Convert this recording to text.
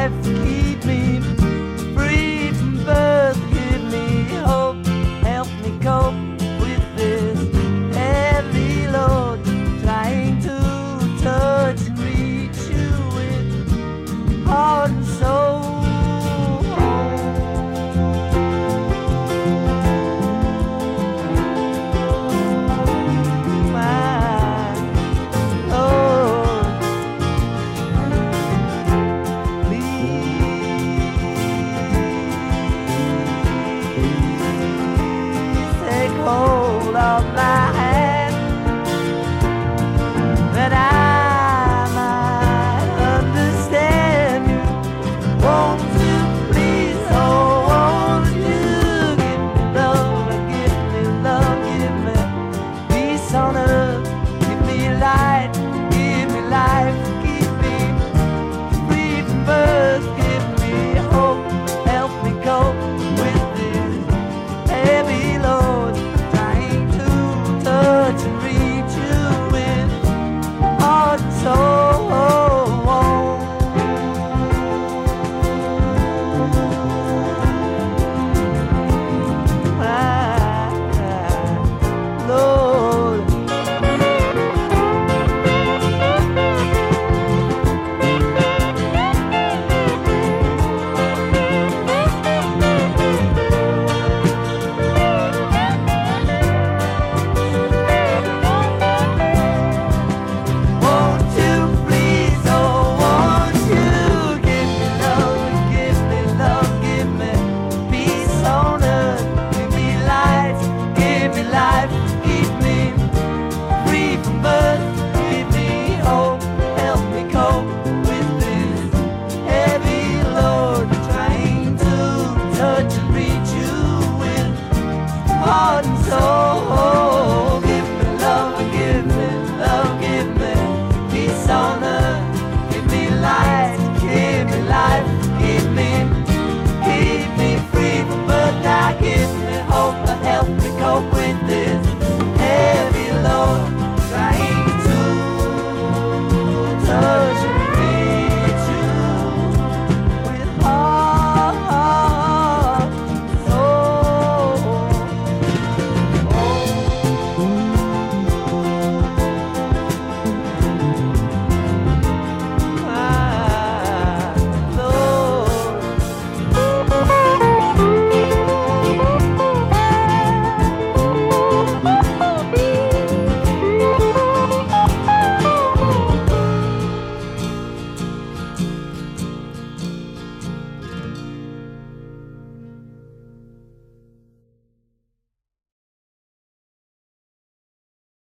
life. on a